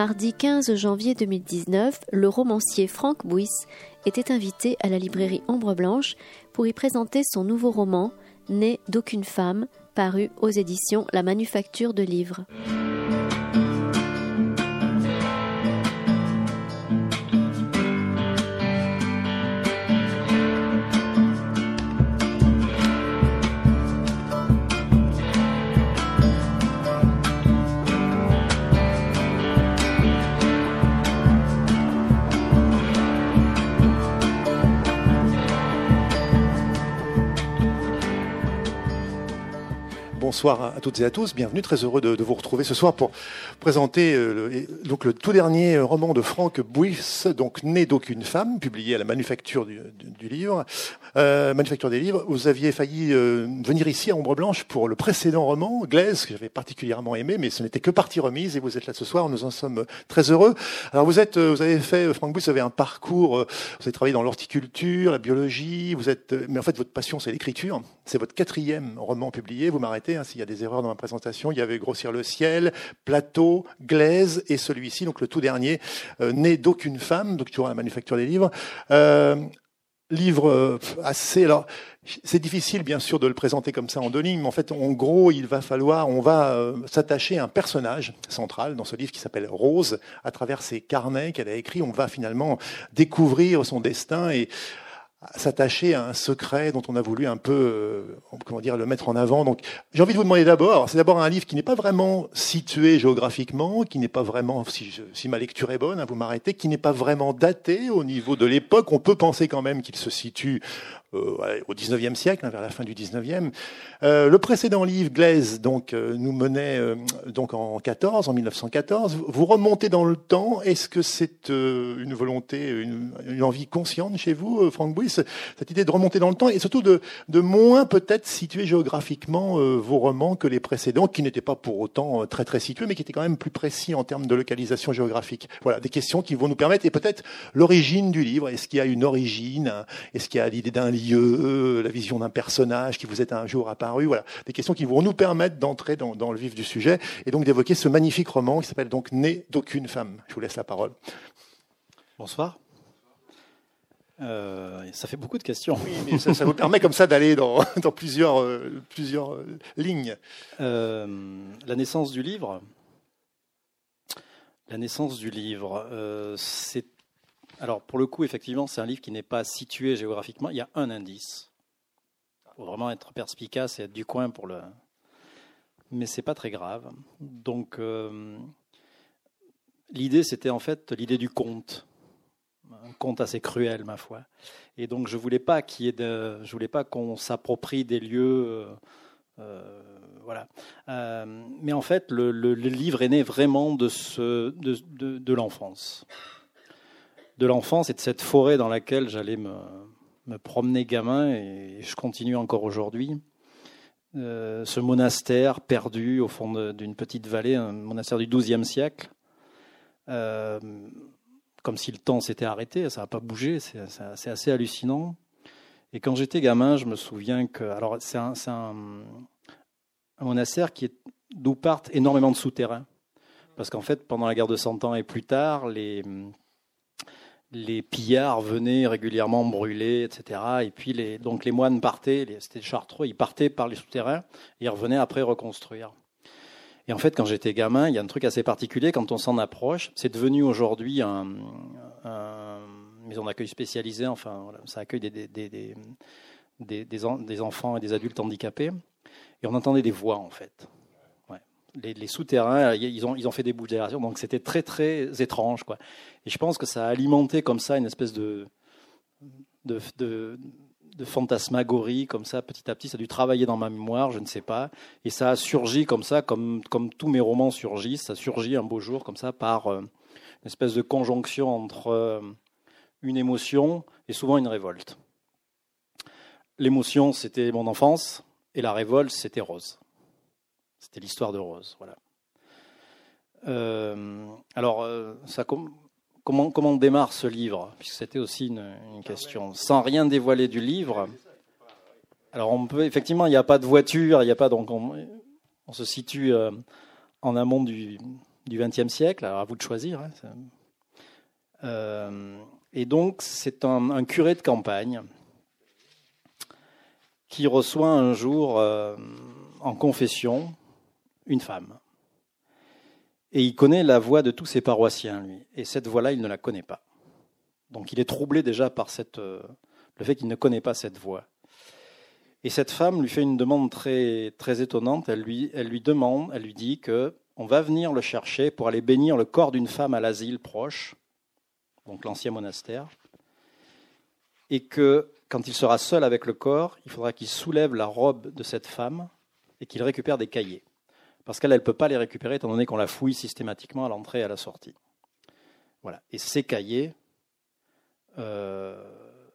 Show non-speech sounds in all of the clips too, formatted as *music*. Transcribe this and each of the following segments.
Mardi 15 janvier 2019, le romancier Franck Bouys était invité à la librairie Ombre Blanche pour y présenter son nouveau roman, Né d'aucune femme, paru aux éditions La Manufacture de Livres. Bonsoir à toutes et à tous. Bienvenue, très heureux de, vous retrouver ce soir pour présenter euh, le, donc le tout dernier roman de Franck Bouys, donc Né d'aucune femme, publié à la Manufacture du, livre, euh, Manufacture des livres. Vous aviez failli euh, venir ici à Ombre Blanche pour le précédent roman, Glaise, que j'avais particulièrement aimé, mais ce n'était que partie remise et vous êtes là ce soir. Nous en sommes très heureux. Alors vous êtes, vous avez fait, Franck vous avez un parcours, vous avez travaillé dans l'horticulture, la biologie. Vous êtes, mais en fait votre passion c'est l'écriture. C'est votre quatrième roman publié. Vous m'arrêtez. Hein, s'il y a des erreurs dans ma présentation, il y avait Grossir le ciel, Plateau, Glaise et celui-ci, donc le tout dernier, euh, Né d'aucune femme, donc toujours à la manufacture des livres. Euh, livre euh, assez. Alors, c'est difficile, bien sûr, de le présenter comme ça en deux lignes, mais en fait, en gros, il va falloir, on va s'attacher à un personnage central dans ce livre qui s'appelle Rose. À travers ses carnets qu'elle a écrits, on va finalement découvrir son destin et s'attacher à un secret dont on a voulu un peu, euh, comment dire, le mettre en avant. Donc, j'ai envie de vous demander d'abord, c'est d'abord un livre qui n'est pas vraiment situé géographiquement, qui n'est pas vraiment, si, si ma lecture est bonne, hein, vous m'arrêtez, qui n'est pas vraiment daté au niveau de l'époque. On peut penser quand même qu'il se situe au 19e siècle, hein, vers la fin du 19e. Euh, le précédent livre, Glaise, donc, euh, nous menait euh, donc en 14, en 1914. Vous remontez dans le temps. Est-ce que c'est euh, une volonté, une, une, envie consciente chez vous, Franck Bouy, cette idée de remonter dans le temps et surtout de, de moins peut-être situer géographiquement vos romans que les précédents, qui n'étaient pas pour autant très très situés, mais qui étaient quand même plus précis en termes de localisation géographique? Voilà, des questions qui vont nous permettre, et peut-être l'origine du livre. Est-ce qu'il y a une origine? Est-ce qu'il y a l'idée d'un livre la vision d'un personnage qui vous est un jour apparu. Voilà, des questions qui vont nous permettre d'entrer dans, le vif du sujet et donc d'évoquer ce magnifique roman qui s'appelle donc Né d'aucune femme. Je vous laisse la parole. Bonsoir. Euh, ça fait beaucoup de questions. Oui, mais ça, vous permet comme ça d'aller dans, *laughs* plusieurs, euh, plusieurs euh, lignes. la naissance du livre. La naissance du livre, c'est alors, pour le coup, effectivement, c'est un livre qui n'est pas situé géographiquement. Il y a un indice. Il faut vraiment être perspicace et être du coin pour le. Mais c'est pas très grave. Donc, euh, l'idée, c'était en fait l'idée du conte. Un conte assez cruel, ma foi. Et donc, je voulais pas qu'il y ait je voulais pas qu'on s'approprie des lieux. Euh, euh, voilà. mais en fait, le, livre est né vraiment de, de, de l'enfance de l'enfance et de cette forêt dans laquelle j'allais me, promener gamin, et je continue encore aujourd'hui. Euh, ce monastère perdu au fond d'une petite vallée, un monastère du XIIe siècle, euh, comme si le temps s'était arrêté, ça n'a pas bougé, c'est assez hallucinant. Et quand j'étais gamin, je me souviens que. Alors, c'est un, un, monastère qui d'où partent énormément de souterrains. Parce qu'en fait, pendant la guerre de Cent Ans et plus tard, les, les pillards venaient régulièrement brûler, etc. Et puis les, donc les moines partaient, c'était chartreux, ils partaient par les souterrains et ils revenaient après reconstruire. Et en fait, quand j'étais gamin, il y a un truc assez particulier quand on s'en approche. C'est devenu aujourd'hui un, maison d'accueil spécialisée. Enfin, ça accueille des, des, des, des, enfants et des adultes handicapés. Et on entendait des voix en fait les, souterrains, ils ont, ils ont fait des d'aération, donc c'était très très étrange. Quoi. Et je pense que ça a alimenté comme ça une espèce de, de, de, fantasmagorie, comme ça, petit à petit, ça a dû travailler dans ma mémoire, je ne sais pas. Et ça a surgi comme ça, comme, comme tous mes romans surgissent, ça surgit un beau jour comme ça par euh, une espèce de conjonction entre euh, une émotion et souvent une révolte. L'émotion, c'était mon enfance, et la révolte, c'était Rose. C'était l'histoire de Rose. Voilà. Euh, alors, euh, ça, comment, comment démarre ce livre? Puisque c'était aussi une, question. Sans rien dévoiler du livre. Alors, on peut effectivement, il n'y a pas de voiture, il n'y a pas donc on, se situe euh, en amont du XXe siècle. Alors à vous de choisir. Hein, et donc c'est un, curé de campagne qui reçoit un jour en confession une femme. Et il connaît la voix de tous ses paroissiens, lui. Et cette voix-là, il ne la connaît pas. Donc il est troublé déjà par cette, euh, le fait qu'il ne connaît pas cette voix. Et cette femme lui fait une demande très, très étonnante. Elle lui, elle lui demande, elle lui dit que on va venir le chercher pour aller bénir le corps d'une femme à l'asile proche, donc l'ancien monastère, et que quand il sera seul avec le corps, il faudra qu'il soulève la robe de cette femme et qu'il récupère des cahiers. Parce qu'elle, elle ne peut pas les récupérer étant donné qu'on la fouille systématiquement à l'entrée et à la sortie. Voilà. Et ces cahiers, euh,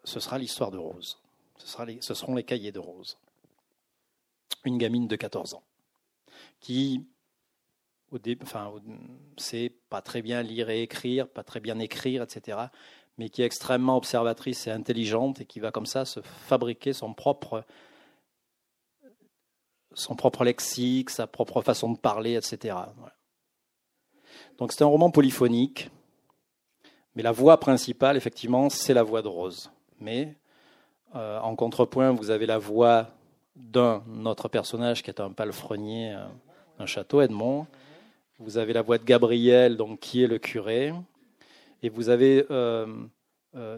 ce sera l'histoire de Rose. Ce, sera ce seront les cahiers de Rose. Une gamine de 14 ans qui, au début, enfin, sait pas très bien lire et écrire, pas très bien écrire, etc., mais qui est extrêmement observatrice et intelligente et qui va comme ça se fabriquer son propre, son propre lexique, sa propre façon de parler, etc. Donc c'est un roman polyphonique, mais la voix principale, effectivement, c'est la voix de Rose. Mais euh, en contrepoint, vous avez la voix d'un autre personnage qui est un palefrenier euh, d'un château, Edmond. Vous avez la voix de Gabriel, donc, qui est le curé. Et vous avez euh,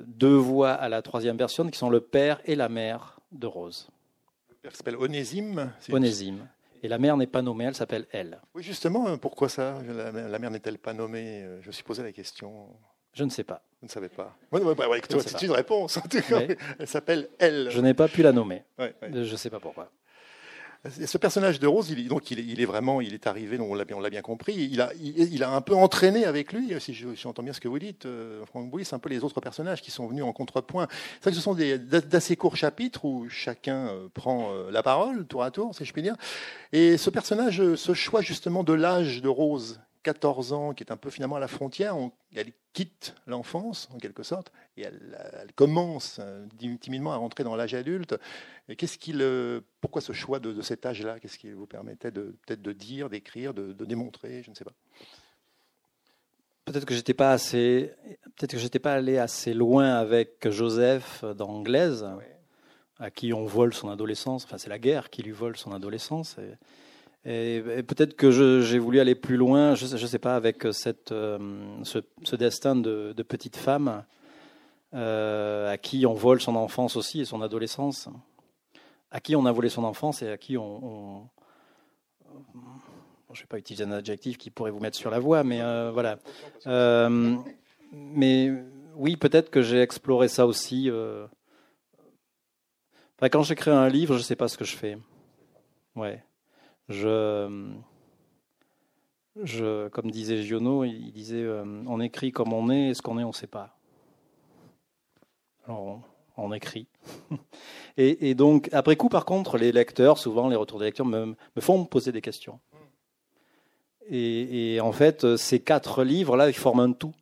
deux voix à la troisième personne qui sont le père et la mère de Rose. Le père s'appelle Onésime. Onésime. Et la mère n'est pas nommée, elle s'appelle elle. Oui, justement, pourquoi ça? La mère n'est-elle pas nommée? Je me suis posé la question. Je ne sais pas. Vous ne savez pas ouais, C'est une réponse. Elle s'appelle Elle. Je n'ai pas pu la nommer. Je ne sais pas pourquoi. Ce personnage de Rose, il, donc il, est vraiment, il est arrivé, on l'a bien, bien, compris. Il a, il, a un peu entraîné avec lui, si j'entends bien ce que vous dites, euh, Franck Bouy, c'est un peu les autres personnages qui sont venus en contrepoint. C'est que ce sont d'assez courts chapitres où chacun euh, prend euh, la parole tour à tour, si je puis dire. Et ce personnage, ce choix justement de l'âge de Rose, 14 ans, qui est un peu finalement à la frontière, elle quitte l'enfance en quelque sorte et elle, commence euh, timidement à rentrer dans l'âge adulte. Qu'est-ce qu'il, pourquoi ce choix de, cet âge-là? Qu'est-ce qui vous permettait de peut-être de dire, d'écrire, de, démontrer Je ne sais pas. Peut-être que j'étais pas assez, peut-être que j'étais pas allé assez loin avec Joseph dans à qui on vole son adolescence. Enfin, c'est la guerre qui lui vole son adolescence. Et, et, peut-être que j'ai voulu aller plus loin, je ne sais pas, avec cette, euh, ce, destin de, petite femme euh, à qui on vole son enfance aussi et son adolescence, à qui on a volé son enfance et à qui on... je ne vais pas utiliser un adjectif qui pourrait vous mettre sur la voie, mais euh, voilà. mais oui, peut-être que j'ai exploré ça aussi. quand j'écris un livre, je ne sais pas ce que je fais. Ouais je, comme disait Giono, il disait euh, on écrit comme on est, et ce qu'on est, on ne sait pas. Alors on, écrit. *laughs* et, donc, après coup, par contre, les lecteurs, souvent les retours des lecteurs, me, font poser des questions. Et, en fait, ces quatre livres-là, ils forment un tout.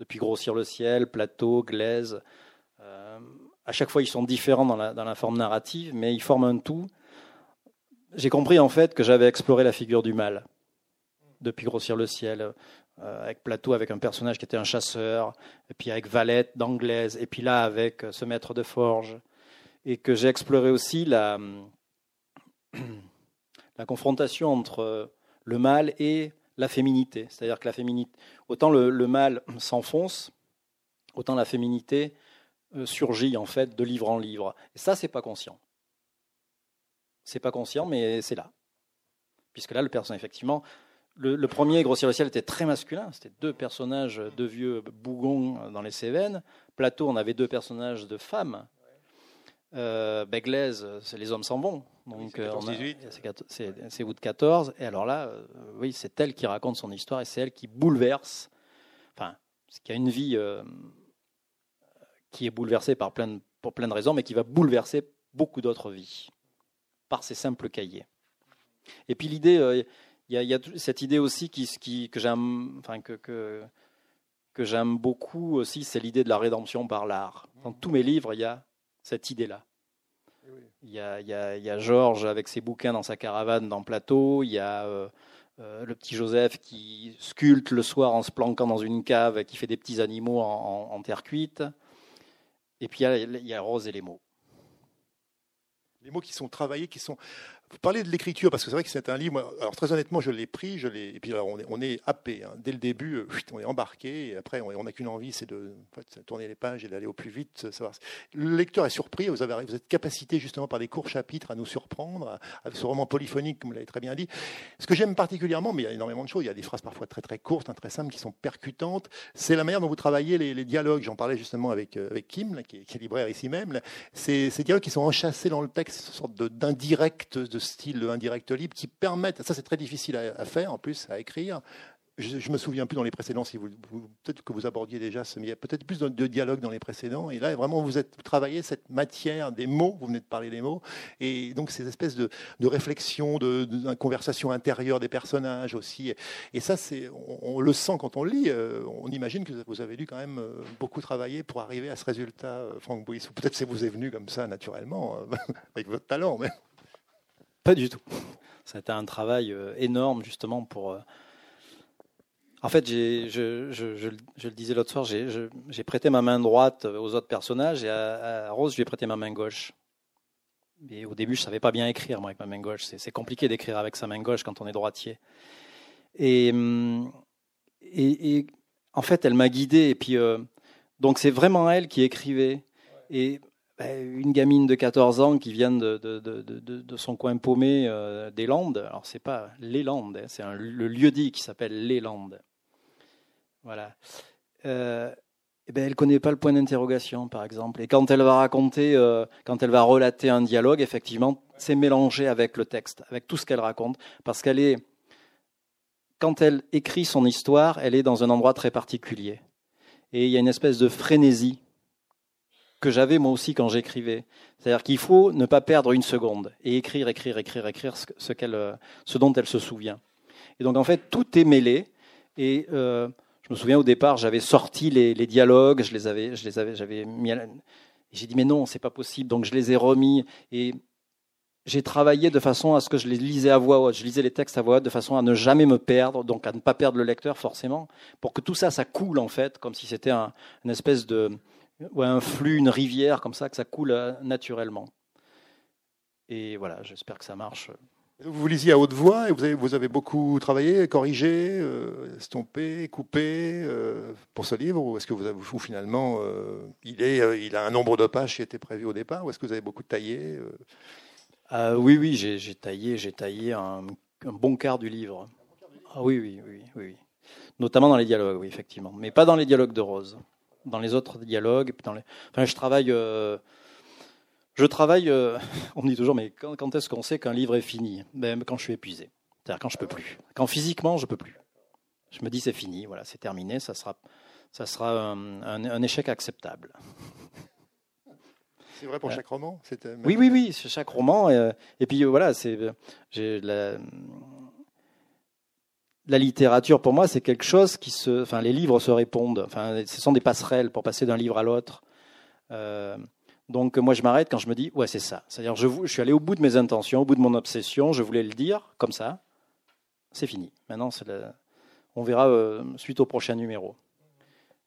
Depuis Grossir le ciel, Plateau, Glaise. Euh, à chaque fois, ils sont différents dans la forme narrative, mais ils forment un tout j'ai compris en fait que j'avais exploré la figure du mal depuis Grossir le ciel, euh, avec Plateau, avec un personnage qui était un chasseur, et puis avec Valette d'Anglaise, et puis là avec euh, ce maître de forge, et que j'ai exploré aussi la, *clears throat* confrontation entre le mal et la féminité. C'est-à-dire que la féminité, autant le, mal *clears throat* s'enfonce, autant la féminité euh, surgit en fait de livre en livre. Et ça, c'est pas conscient. C'est pas conscient, mais c'est là. Puisque là, le personnage, effectivement, le, premier, Grossier le ciel, était très masculin. C'était deux personnages, deux vieux bougons dans les Cévennes. Plateau, on avait deux personnages de femmes. Euh, c'est les hommes s'en vont. Donc, c'est août 14. Et alors là, euh, oui, c'est elle qui raconte son histoire et c'est elle qui bouleverse. Enfin, qui a une vie euh, qui est bouleversée par plein pour plein de raisons, mais qui va bouleverser beaucoup d'autres vies par ces simples cahiers. Et puis l'idée, euh, il y, a cette idée aussi qui, que j'aime, enfin que, que, j'aime beaucoup aussi, c'est l'idée de la rédemption par l'art. Dans tous mes livres, il y a cette idée-là. Il y, a, il, y il y Georges avec ses bouquins dans sa caravane dans Plateau, il y a euh, le petit Joseph qui sculpte le soir en se planquant dans une cave, qui fait des petits animaux en, terre cuite. Et puis il y, a, Rose et les mots. Les mots qui sont travaillés, qui sont vous parlez de l'écriture, parce que c'est vrai que c'est un livre. Alors, très honnêtement, je l'ai pris, je et puis on, est, happé. Hein. Dès le début, euh, on est embarqué, et après, on n'a qu'une envie, c'est de tourner les pages et d'aller au plus vite. Savoir. Le lecteur est surpris, vous, avez, vous êtes capacité, justement, par des courts chapitres, à nous surprendre, avec ce roman polyphonique, comme vous l'avez très bien dit. Ce que j'aime particulièrement, mais il y a énormément de choses, il y a des phrases parfois très, très courtes, hein, très simples, qui sont percutantes, c'est la manière dont vous travaillez les, dialogues. J'en parlais justement avec, euh, Kim, qui, est, libraire ici même. Ces, ces dialogues qui sont enchâssés dans le texte, une sorte d'indirect, de style indirect libre qui permettent, ça c'est très difficile à, faire en plus, à écrire. Je, je, me souviens plus dans les précédents, si vous, peut-être que vous abordiez déjà ce, il y a peut-être plus de, dialogue dans les précédents. Et là, vraiment, vous êtes travaillé cette matière des mots. Vous venez de parler des mots, et donc ces espèces de, de réflexion, de, de, conversation intérieure des personnages aussi. Et ça, c'est, on, le sent quand on lit. Euh, on imagine que vous avez dû quand même euh, beaucoup travailler pour arriver à ce résultat, euh, Franck Bouis. Ou peut-être que vous est venu comme ça naturellement, *laughs* avec votre talent. Mais... Pas du tout. Été un travail euh, énorme justement pour. Euh, en fait, je, je, le disais l'autre soir, j'ai prêté ma main droite aux autres personnages et à, Rose, je lui ai prêté ma main gauche. Et au début, je savais pas bien écrire moi avec ma main gauche. C'est compliqué d'écrire avec sa main gauche quand on est droitier. Et, et, en fait, elle m'a guidé. Et puis, euh, donc, c'est vraiment elle qui écrivait. Et une gamine de 14 ans qui vient de, de, de, son coin paumé euh, des Landes. Alors, c'est pas les Landes, hein, c'est le lieu-dit qui s'appelle les Landes. Voilà. Euh, eh ben, elle connaît pas le point d'interrogation, par exemple. Et quand elle va raconter, euh, quand elle va relater un dialogue, effectivement, c'est mélangé avec le texte, avec tout ce qu'elle raconte, parce qu'elle est, quand elle écrit son histoire, elle est dans un endroit très particulier. Et il y a une espèce de frénésie que j'avais moi aussi quand j'écrivais. C'est-à-dire qu'il faut ne pas perdre une seconde et écrire, écrire, écrire, écrire ce, ce dont elle se souvient. Et donc en fait, tout est mêlé. Et euh, je me souviens au départ, j'avais sorti les, dialogues, je les avais, je les avais, j'avais mis. J'ai dit mais non, c'est pas possible. Donc je les ai remis et j'ai travaillé de façon à ce que je les lisais à voix haute. Je lisais les textes à voix haute de façon à ne jamais me perdre, donc à ne pas perdre le lecteur forcément, pour que tout ça, ça coule en fait, comme si c'était un, une espèce de ou un flux, une rivière comme ça, que ça coule euh, naturellement. Et voilà, j'espère que ça marche. Vous lisiez à haute voix et vous avez, vous avez beaucoup travaillé, corrigé, euh, estompé, coupé euh, pour ce livre Ou est-ce que vous avez, vous, finalement, il, est, il a un nombre de pages qui était prévu au départ Ou est-ce que vous avez beaucoup taillé Oui, oui, j'ai taillé, j'ai taillé un, bon quart du livre. Ah, oui, oui, oui, oui. Notamment dans les dialogues, oui, effectivement. Mais pas dans les dialogues de Rose dans les autres dialogues. Dans les... Enfin, je travaille. Euh, je travaille. Euh, *laughs* on me dit toujours, mais quand, est-ce qu'on sait qu'un livre est fini? Ben, Quand je suis épuisé. C'est-à-dire quand je peux plus. Quand physiquement, je peux plus. Je me dis, c'est fini, voilà, c'est terminé, ça sera, ça sera un, échec acceptable. C'est vrai pour chaque roman Oui, oui, oui, chaque roman. Euh, et puis voilà, c'est, j'ai la, la littérature, pour moi, c'est quelque chose qui se. Enfin, les livres se répondent. Enfin, ce sont des passerelles pour passer d'un livre à l'autre. Euh, donc, moi, je m'arrête quand je me dis, ouais, c'est ça. C'est-à-dire, je, suis allé au bout de mes intentions, au bout de mon obsession. Je voulais le dire comme ça. C'est fini. Maintenant, on verra euh, suite au prochain numéro.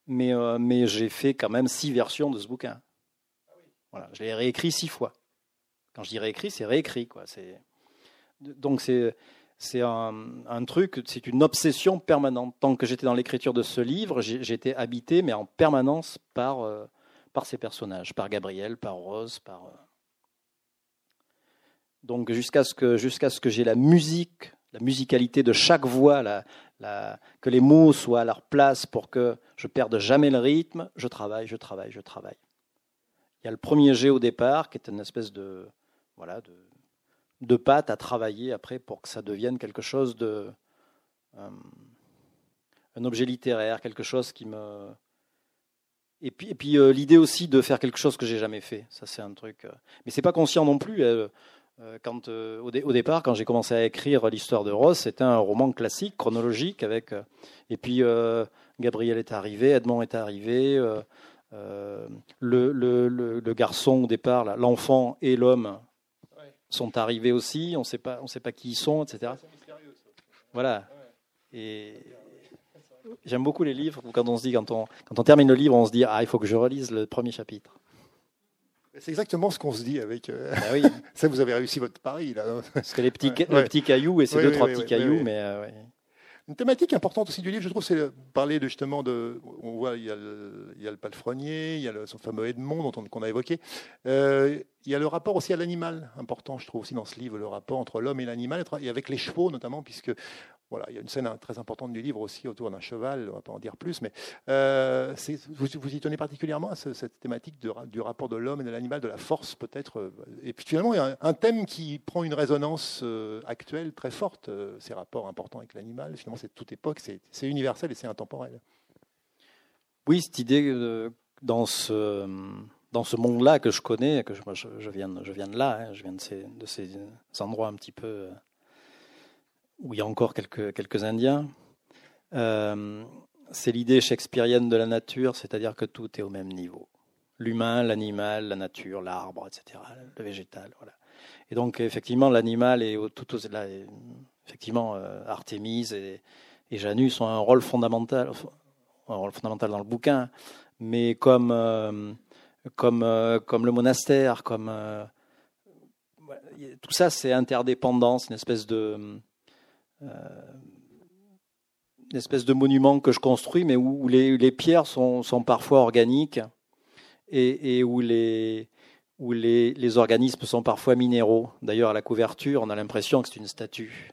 Mais, euh, mais j'ai fait quand même six versions de ce bouquin. Voilà, je l'ai réécrit six fois. Quand je dis réécrit, c'est réécrit, quoi. C'est donc c'est c'est un, truc, c'est une obsession permanente. Tant que j'étais dans l'écriture de ce livre, j'étais habité, mais en permanence, par, euh, par ces personnages, par Gabriel, par Rose, par. Euh. Donc jusqu'à ce que, jusqu'à que j'ai la musique, la musicalité de chaque voix, la, que les mots soient à leur place pour que je perde jamais le rythme, je travaille, je travaille, je travaille. Il y a le premier jet au départ, qui est une espèce de, voilà, de, de pâte à travailler après pour que ça devienne quelque chose de. Euh, un objet littéraire, quelque chose qui me. Et puis, et puis euh, l'idée aussi de faire quelque chose que j'ai jamais fait. Ça, c'est un truc. Euh, mais c'est pas conscient non plus. quand, au, départ, quand j'ai commencé à écrire l'histoire de Ross, c'était un roman classique, chronologique, avec. et puis Gabriel est arrivé, Edmond est arrivé. Le, le, le, garçon au départ, l'enfant et l'homme sont arrivés aussi, on ne sait pas, on sait pas qui ils sont, etc. Voilà. Et j'aime beaucoup les livres où quand on se dit, quand on, quand on termine le livre, on se dit, ah, il faut que je relise le premier chapitre. C'est exactement ce qu'on se dit avec. Euh, bah oui. *laughs* ça, vous avez réussi votre pari là. Parce que les petits, les petits cailloux et ces deux trois petits cailloux, mais euh, une thématique importante aussi du livre, je trouve, c'est parler de, justement de. On voit, il y a le, il y le palefrenier, il y a son fameux Edmond dont qu'on a évoqué. Euh, il y a le rapport aussi à l'animal, important, je trouve aussi dans ce livre, le rapport entre l'homme et l'animal, et avec les chevaux notamment, puisque voilà, il y a une scène très importante du livre aussi autour d'un cheval, on ne va pas en dire plus, mais euh, vous, vous, y tenez particulièrement à cette thématique du rapport de l'homme et de l'animal, de la force peut-être. Euh, et puis finalement, il y a un, thème qui prend une résonance euh, actuelle très forte, ces rapports importants avec l'animal. Finalement, c'est toute époque, c'est universel et c'est intemporel. Oui, cette idée dans ce, dans ce monde-là que je connais, que je, je, viens, je viens de là, hein, je viens de ces, de ces endroits un petit peu où il y a encore quelques, quelques Indiens. Euh, c'est l'idée shakespearienne de la nature, c'est-à-dire que tout est au même niveau. L'humain, l'animal, la nature, l'arbre, etc., le végétal. Voilà. Et donc, effectivement, l'animal est tout aux, là, effectivement, euh, et, Janus ont un rôle fondamental, rôle fondamental dans le bouquin, mais comme, euh, comme, comme le monastère, comme tout ça, c'est interdépendant, c'est une espèce de une espèce de monument que je construis, mais où, les, les, pierres sont, sont, parfois organiques et, et où, les, où les, les, organismes sont parfois minéraux. D'ailleurs, à la couverture, on a l'impression que c'est une statue.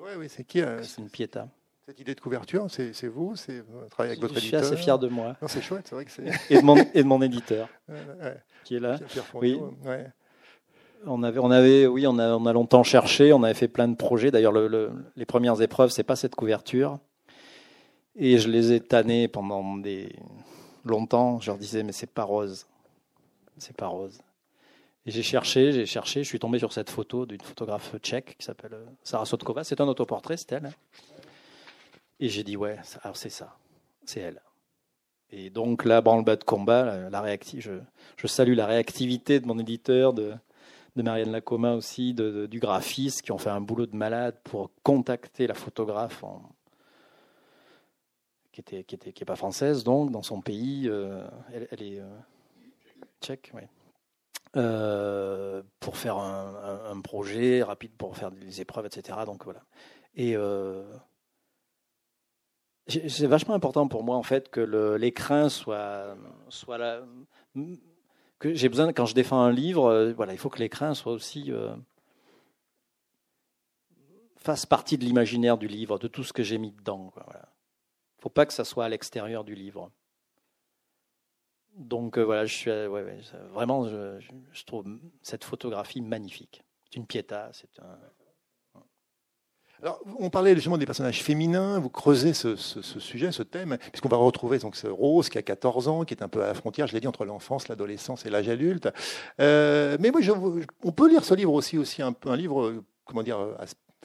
Oui, oui, c'est qui euh, C'est une piéta. Cette idée de couverture, c'est vous C'est avec votre je éditeur Je suis assez fier de moi. C'est chouette, c'est vrai que c'est. et, de mon, et de mon éditeur, *laughs* qui est là. Pierre oui. Ouais. On avait, on avait, oui, on a, on a longtemps cherché, on avait fait plein de projets. D'ailleurs, le, les premières épreuves, c'est pas cette couverture. Et je les ai tannés pendant des longtemps. Je leur disais, mais c'est pas rose, c'est pas rose. Et j'ai cherché, j'ai cherché, je suis tombé sur cette photo d'une photographe tchèque qui s'appelle euh, Sarah Sotkova. C'est un autoportrait, c'est elle. Et j'ai dit, ouais, c'est ça, c'est elle. Et donc là, branle-bas de combat, la je, je, salue la réactivité de mon éditeur, de, de Marianne Lacoma aussi, du graphiste, qui ont fait un boulot de malade pour contacter la photographe qui était qui était qui est pas française donc dans son pays, euh, elle, est euh, tchèque, oui. Euh, pour faire un, projet rapide pour faire des épreuves, etc. Donc voilà. Et c'est vachement important pour moi en fait que l'écrin soit soit que j'ai besoin, quand je défends un livre, euh, voilà, il faut que l'écran soit aussi euh, fasse partie de l'imaginaire du livre, de tout ce que j'ai mis dedans. Il ne faut pas que ça soit à l'extérieur du livre. Donc euh, voilà, je suis vraiment, je, je, trouve cette photographie magnifique. C'est une piéta, c'est un, alors, on parlait justement des personnages féminins, vous creusez ce, sujet, ce thème, puisqu'on va retrouver donc ce Rose qui a 14 ans, qui est un peu à la frontière, je l'ai dit, entre l'enfance, l'adolescence et l'âge adulte. Euh, mais moi, on peut lire ce livre aussi, aussi un, un livre, comment dire,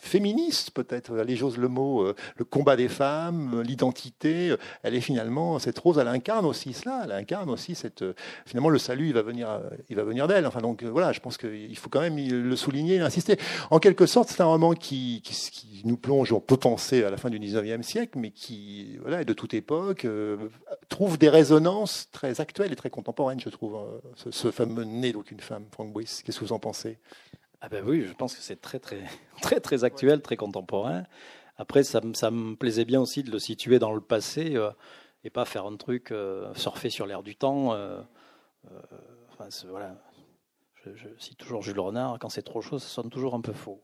féministe peut-être, allez j'ose le mot, euh, le combat des femmes, l'identité, elle est finalement, cette Rose, elle incarne aussi cela, elle incarne aussi cette, euh, finalement le salut, il va venir, euh, il va venir d'elle. Enfin donc voilà, je pense qu'il faut quand même le souligner, l'insister. En quelque sorte, c'est un roman qui, qui, nous plonge, on peut penser à la fin du 19e siècle, mais qui, voilà, de toute époque, trouve des résonances très actuelles et très contemporaines, je trouve, ce, fameux né d'aucune femme, Frank Boyce. Qu'est-ce que vous en pensez? Ah ben oui, je pense que c'est très très *laughs* très très actuel, très contemporain. Après, ça, ça, me plaisait bien aussi de le situer dans le passé euh, et pas faire un truc euh, surfer sur l'air du temps. Euh, enfin, voilà. Je, cite toujours Jules Renard, quand c'est trop chaud, ça sonne toujours un peu faux.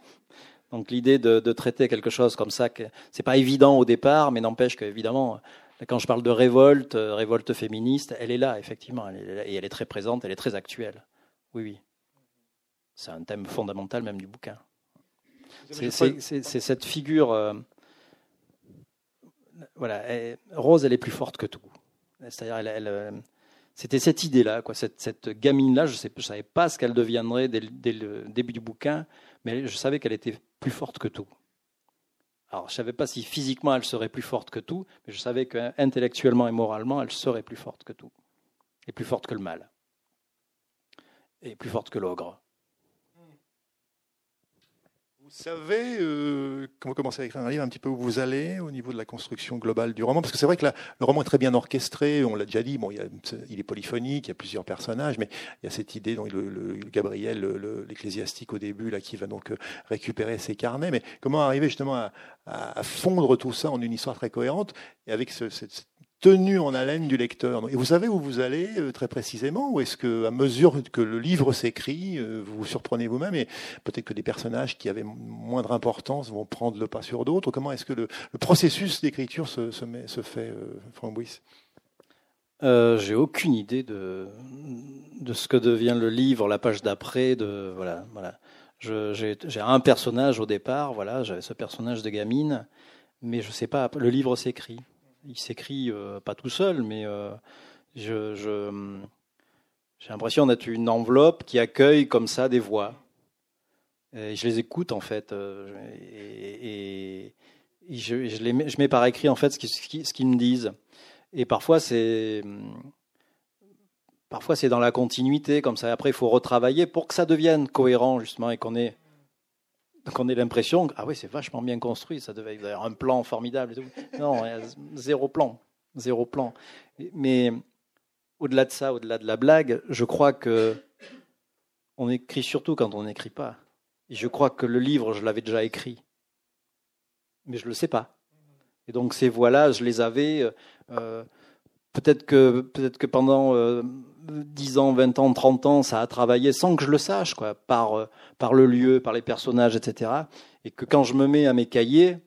*laughs* Donc l'idée de, de, traiter quelque chose comme ça, c'est pas évident au départ, mais n'empêche qu'évidemment, quand je parle de révolte, révolte féministe, elle est là, effectivement, et elle est très présente, elle est très actuelle. Oui, oui. C'est un thème fondamental même du bouquin. C'est cette figure. Euh, voilà, Rose, elle est plus forte que tout. C'est-à-dire, elle, euh, c'était cette idée-là, quoi, cette, gamine-là. Je ne savais pas ce qu'elle deviendrait dès, le début du bouquin, mais je savais qu'elle était plus forte que tout. Alors, je ne savais pas si physiquement elle serait plus forte que tout, mais je savais qu'intellectuellement et moralement, elle serait plus forte que tout. Et plus forte que le mal. Et plus forte que l'ogre. Vous savez, euh, quand vous commencez à écrire un livre, un petit peu où vous allez au niveau de la construction globale du roman? Parce que c'est vrai que le roman est très bien orchestré, on l'a déjà dit, bon, il, est polyphonique, il y a plusieurs personnages, mais il y a cette idée, donc, le, Gabriel, l'ecclésiastique au début, là, qui va donc euh, récupérer ses carnets. Mais comment arriver justement à, fondre tout ça en une histoire très cohérente? Et avec ce, cette, tenu en haleine du lecteur. Et vous savez où vous allez euh, très précisément Ou est-ce que, à mesure que le livre s'écrit, euh, vous vous surprenez vous-même et peut-être que des personnages qui avaient moindre importance vont prendre le pas sur d'autres? Comment est-ce que le, processus d'écriture se, fait, euh, Franck Bouis J'ai aucune idée de, ce que devient le livre, la page d'après. Voilà, voilà. J'ai un personnage au départ, voilà, j'avais ce personnage de gamine, mais je sais pas. Le livre s'écrit il s'écrit euh, pas tout seul, mais euh, je, j'ai l'impression d'être une enveloppe qui accueille comme ça des voix. Et je les écoute en fait, euh, et, je, je, je, mets, par écrit en fait ce ce qu'ils me disent. Et parfois c'est, parfois c'est dans la continuité comme ça. Après il faut retravailler pour que ça devienne cohérent justement et qu'on ait donc on ait l'impression que ah c'est vachement bien construit, ça devait avoir un plan formidable. Non, zéro plan, zéro plan. Mais au-delà de ça, au-delà de la blague, je crois que on écrit surtout quand on n'écrit pas. Et je crois que le livre, je l'avais déjà écrit, mais je ne le sais pas. Et donc ces voix-là, je les avais. Euh, peut-être que peut-être que pendant euh, 10 ans, 20 ans, 30 ans, ça a travaillé sans que je le sache, quoi, par, euh, par le lieu, par les personnages, etc. Et que quand je me mets à mes cahiers,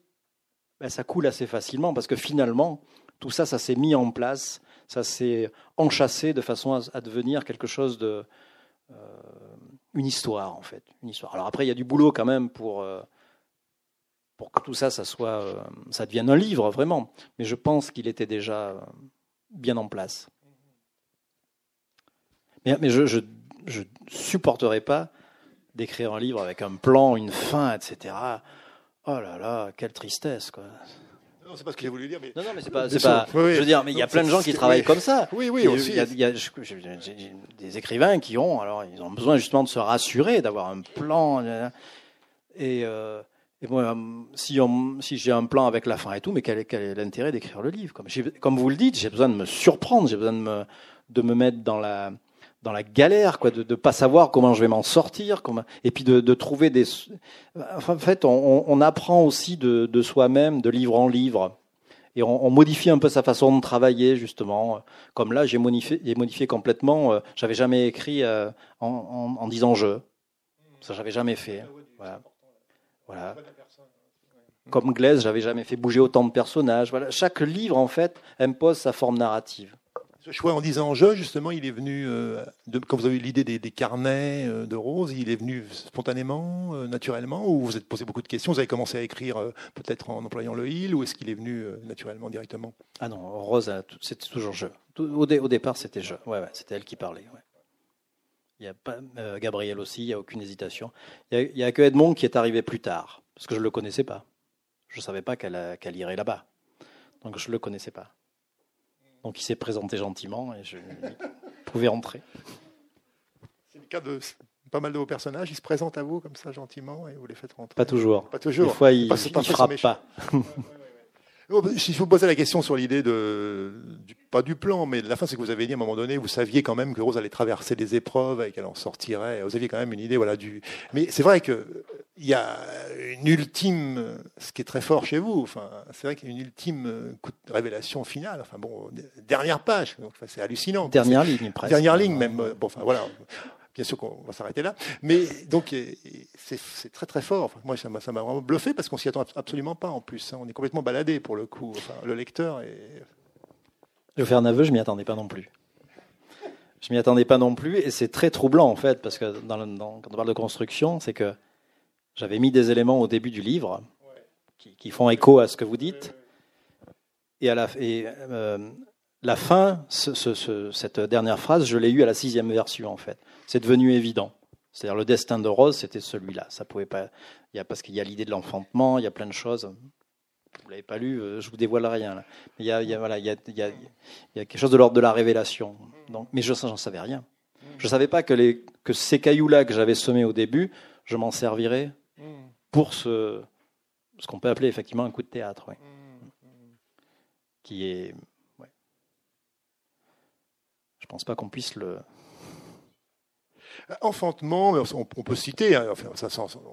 ben, ça coule assez facilement parce que finalement, tout ça, ça s'est mis en place, ça s'est enchâssé de façon à, devenir quelque chose de. Euh, une histoire, en fait. Une histoire. Alors après, il y a du boulot quand même pour. Euh, pour que tout ça, ça soit, ça devienne un livre vraiment. Mais je pense qu'il était déjà bien en place. Mais, je, je, supporterais pas d'écrire un livre avec un plan, une fin, etc. Oh là là, quelle tristesse, quoi. Non, c'est pas ce que j'ai voulu dire. Mais... Non, non, mais c'est pas. pas je veux dire, mais il y a plein de gens qui travaillent comme ça. Oui, oui, aussi. Il y a, des écrivains qui ont, alors, ils ont besoin justement de se rassurer, d'avoir un plan. Et, euh, et moi, si, si j'ai un plan avec la fin et tout, mais quel est, quel est l'intérêt d'écrire le livre? Comme, comme vous le dites, j'ai besoin de me surprendre, j'ai besoin de me, de me mettre dans la, dans la galère, quoi, de ne pas savoir comment je vais m'en sortir, comment, et puis de, de, trouver des. Enfin, en fait, on, on apprend aussi de, de soi-même, de livre en livre, et on, on, modifie un peu sa façon de travailler, justement. Comme là, j'ai modifié, modifié complètement. Euh, j'avais jamais écrit euh, en, en, en, disant je. Ça, j'avais jamais fait. Voilà. voilà. Comme Glaise, j'avais jamais fait bouger autant de personnages. Voilà. Chaque livre, en fait, impose sa forme narrative. Ce choix en disant je, justement, il est venu, euh, quand vous avez eu l'idée des, carnets euh, de Rose, il est venu spontanément, euh, naturellement, ou vous êtes posé beaucoup de questions Vous avez commencé à écrire peut-être en employant le il, ou est-ce qu'il est venu naturellement, directement? Ah non, Rose, c'était toujours je. Au, départ, c'était je. Ouais, ouais, c'était elle qui parlait. Il y a pas, Gabriel aussi, il n'y a aucune hésitation. Il n'y a, que Edmond qui est arrivé plus tard, parce que je ne le connaissais pas. Je ne savais pas qu'elle irait là-bas. Donc je ne le connaissais pas. Donc il s'est présenté gentiment et je pouvais entrer. C'est le cas de pas mal de vos personnages, ils se présentent à vous comme ça gentiment et vous les faites rentrer. Pas toujours. Pas toujours. Des fois, ils ne frappent pas. Si je vous posais la question sur l'idée de, pas du plan, mais de la fin, c'est que vous avez dit à un moment donné, vous saviez quand même que Rose allait traverser des épreuves et qu'elle en sortirait. Vous aviez quand même une idée, voilà, du. Mais c'est vrai que il y a une ultime, ce qui est très fort chez vous. Enfin, c'est vrai qu'il y a une ultime révélation finale. Enfin bon, dernière page. c'est hallucinant. Dernière ligne, presque. Dernière ligne même. Bon, enfin voilà. Bien sûr qu'on va s'arrêter là. Mais donc, c'est très très fort. moi, ça m'a vraiment bluffé parce qu'on s'y attend absolument pas en plus. Hein. On est complètement baladé pour le coup. Enfin, le lecteur est. Je vais faire un aveu, je m'y attendais pas non plus. Je m'y attendais pas non plus et c'est très troublant en fait parce que dans, quand on parle de construction, c'est que j'avais mis des éléments au début du livre qui, font écho à ce que vous dites. Et à la, et, euh, la fin, cette dernière phrase, je l'ai eue à la sixième version en fait c'est devenu évident. C'est-à-dire le destin de Rose, c'était celui-là. Ça pouvait pas. Il y a parce qu'il y a l'idée de l'enfantement, il y a plein de choses. Vous l'avez pas lu, euh, je vous dévoile rien. Il y a, il y a quelque chose de l'ordre de la révélation. Donc, mais je n'en savais rien. Je savais pas que, ces cailloux-là que j'avais semés au début, je m'en servirais pour ce, qu'on peut appeler effectivement un coup de théâtre, qui est, pense pas qu'on puisse le, Enfantement, on, peut citer, hein, enfin, ça,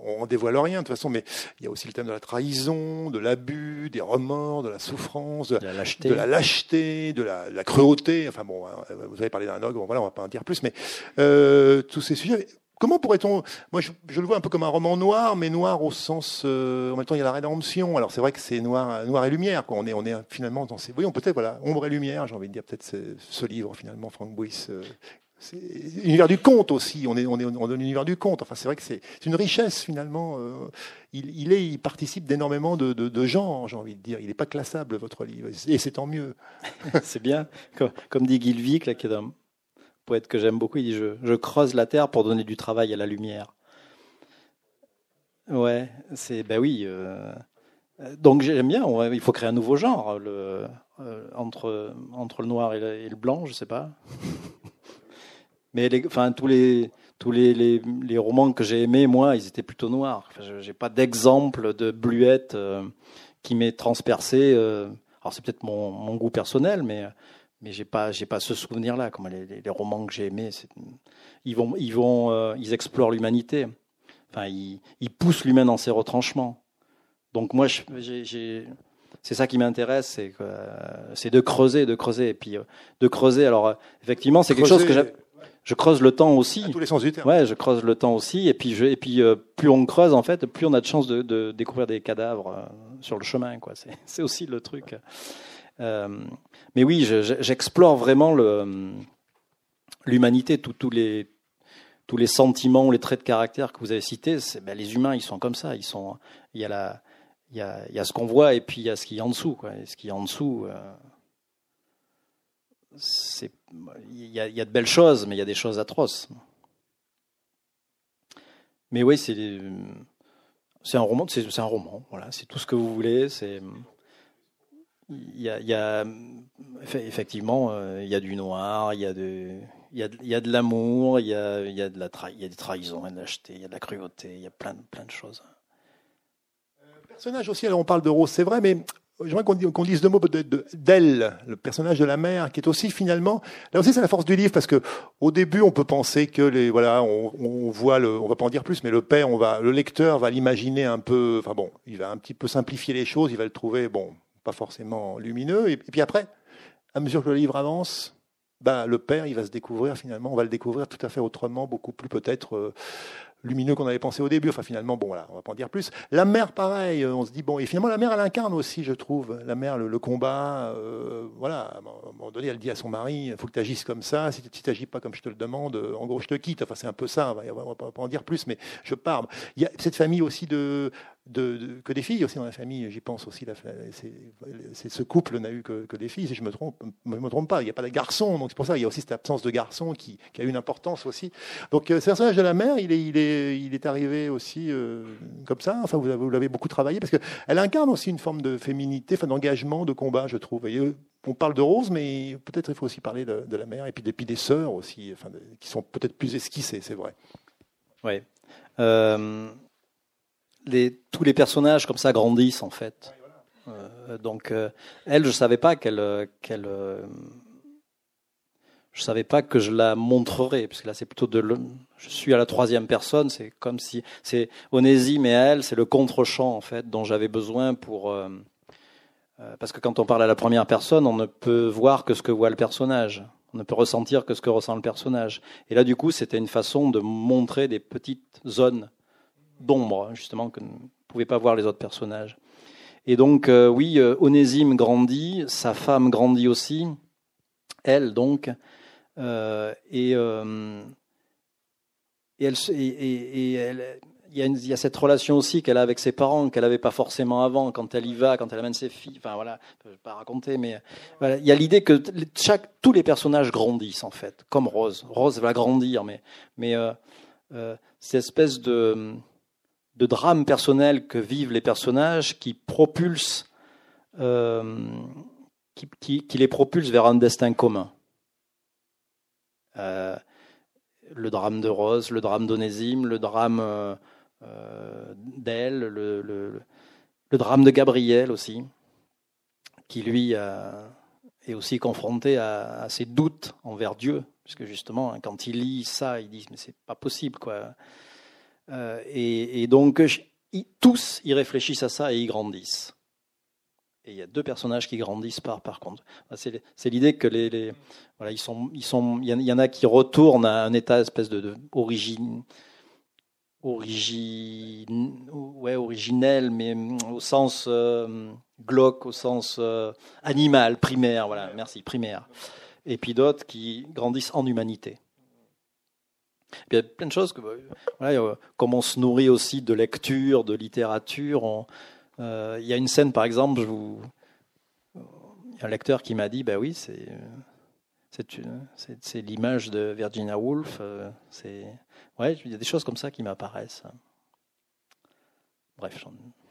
on dévoile rien de toute façon, mais il y a aussi le thème de la trahison, de l'abus, des remords, de la souffrance, de, la lâcheté, de la, lâcheté, de la, cruauté. Enfin bon, hein, vous avez parlé d'un ogre, voilà, on va pas en dire plus, mais euh, tous ces sujets. Comment pourrait-on Moi, je, le vois un peu comme un roman noir, mais noir au sens. Euh, en même temps, il y a la rédemption. Alors, c'est vrai que c'est noir, noir et lumière. On est, on est finalement dans ces. On peut-être voilà, ombre et lumière. J'ai envie de dire peut-être ce, livre finalement, Frank Bouis, euh, l'univers du conte aussi. On est, on est, on l'univers du conte. Enfin, c'est vrai que c'est une richesse finalement. Euh, il, est, il participe d'énormément de, de, de, genres, j'ai envie de dire. Il n'est pas classable votre livre, et c'est tant mieux. *laughs* c'est bien. Comme, dit Gilvic, là, qui poète que j'aime beaucoup, il dit je, je, creuse la terre pour donner du travail à la lumière. Ouais, c'est ben oui. Euh, donc j'aime bien. il faut créer un nouveau genre le, euh, entre entre le noir et le, blanc, je sais pas. *laughs* Mais enfin, tous les, tous les, les, romans que j'ai aimés, moi, ils étaient plutôt noirs. je n'ai pas d'exemple de bluette euh, qui m'est transpercé. Alors c'est peut-être mon, mon, goût personnel, mais mais j'ai pas j'ai pas ce souvenir-là. Comme les, les, romans que j'ai aimés, ils vont ils vont euh, ils explorent l'humanité. Enfin, ils, ils poussent l'humain dans ses retranchements. Donc moi, c'est ça qui m'intéresse, c'est de creuser, de creuser, et puis de creuser. Alors effectivement, c'est quelque chose que j'ai je creuse le temps aussi. À tous les sens du terme. Ouais, je creuse le temps aussi. Et puis, je, et puis euh, plus on creuse, en fait, plus on a de chances de, de découvrir des cadavres euh, sur le chemin. Quoi. C'est aussi le truc. Euh, mais oui, j'explore vraiment l'humanité, tous les, sentiments, les traits de caractère que vous avez cités. Ben, les humains, ils sont comme ça. Il y a ce qu'on voit et puis il y a ce qui est en dessous. Quoi. Et ce qui en dessous c'est il y, a, de belles choses, mais il y a des choses atroces. Mais oui, c'est un roman, c'est un roman. C'est tout ce que vous voulez. Il y a, effectivement euh, il y a du noir, il y a de l'amour, il y a, de la des trahisons, il y a de la cruauté, il y a plein de choses. Personnage aussi, alors on parle de Rose, c'est vrai, mais J'aimerais qu'on dise deux mots d'elle, le personnage de la mère, qui est aussi finalement, là aussi c'est la force du livre parce que au début on peut penser que les, voilà, on, on voit on va pas en dire plus, mais le père, on va, le lecteur va l'imaginer un peu, enfin bon, il va un petit peu simplifier les choses, il va le trouver bon, forcément lumineux, et, puis après, à mesure que le livre avance, bah le père, il va se découvrir finalement, on va le découvrir tout à fait autrement, beaucoup plus peut-être. Euh, lumineux qu'on avait pensé au début. Enfin, finalement, bon, voilà, on va pas en dire plus. La mère, pareil, euh, on se dit, bon, et finalement, la mère, elle incarne aussi, je trouve, la mère, le, combat. Euh, voilà, à un moment donné, elle dit à son mari, il faut que tu agisses comme ça, si tu n'agis pas comme je te le demande, en gros, je te quitte. Enfin, c'est un peu ça, on va, va pas en dire plus, mais je parle. Il y a cette famille aussi de, que des filles aussi dans la famille. J'y pense aussi. C'est, ce couple n'a eu que, des filles. Si je me trompe, me trompe pas. Il n'y a pas de garçons, donc c'est pour ça. Il y a aussi cette absence de garçons qui, qui a une importance aussi. Donc, euh, ce personnage de la mère, il est, arrivé aussi euh, comme ça. Enfin, vous, l'avez beaucoup travaillé parce qu'elle incarne aussi une forme de féminité, enfin d'engagement, de combat, je trouve. Euh, on parle de Rose, mais peut-être il faut aussi parler de, la mère et puis des, puis des sœurs aussi, qui sont peut-être plus esquissées, c'est vrai. Oui tous les personnages comme ça grandissent en fait. Euh, donc euh, elle, je savais pas qu'elle, euh, je savais pas que je la montrerais, parce que là c'est plutôt de, je suis à la troisième personne, c'est comme si c'est Onésime et elle, c'est le contre-champ en fait dont j'avais besoin pour, parce que quand on parle à la première personne, on ne peut voir que ce que voit le personnage. On ne peut ressentir que ce que ressent le personnage. Et là, du coup, c'était une façon de montrer des petites zones d'ombre, justement, que ne pouvaient pas voir les autres personnages. Et donc, euh, oui, euh, Onésime grandit, sa femme grandit aussi, elle donc, euh, et, et, elle, il y, a il y, a cette relation aussi qu'elle a avec ses parents, qu'elle n'avait pas forcément avant, quand elle y va, quand elle amène ses filles. Enfin voilà, je ne vais pas raconter, mais voilà, il y a l'idée que chaque, tous les personnages grandissent en fait, comme Rose. Rose va grandir, mais, mais cette espèce de, de drame personnel que vivent les personnages qui propulsent, euh, qui, qui, les propulse vers un destin commun. Euh, le drame de Rose, le drame d'Onésime, le drame, euh, d'elle, le, le, le, drame de Gabriel aussi, qui lui est aussi confronté à, à, ses doutes envers Dieu, puisque justement, hein, quand il lit ça, il dit mais c'est pas possible quoi. Et, et, donc tous y réfléchissent à ça et y grandissent. Et il y a deux personnages qui grandissent par, par contre. C'est l'idée que les, les, voilà, ils sont, ils sont, il y en a qui retournent à un état espèce de, de origine, origine, ouais, originel, mais au sens euh, glauque, au sens euh, animal, primaire. Voilà, merci, primaire. Et puis d'autres qui grandissent en humanité. Il y a plein de choses que, voilà, comme on se nourrit aussi de lecture, de littérature. Euh, il y a une scène, par exemple, un lecteur qui m'a dit, ben oui, c'est l'image de Virginia Woolf. Euh, ouais, il y a des choses comme ça qui m'apparaissent. Bref,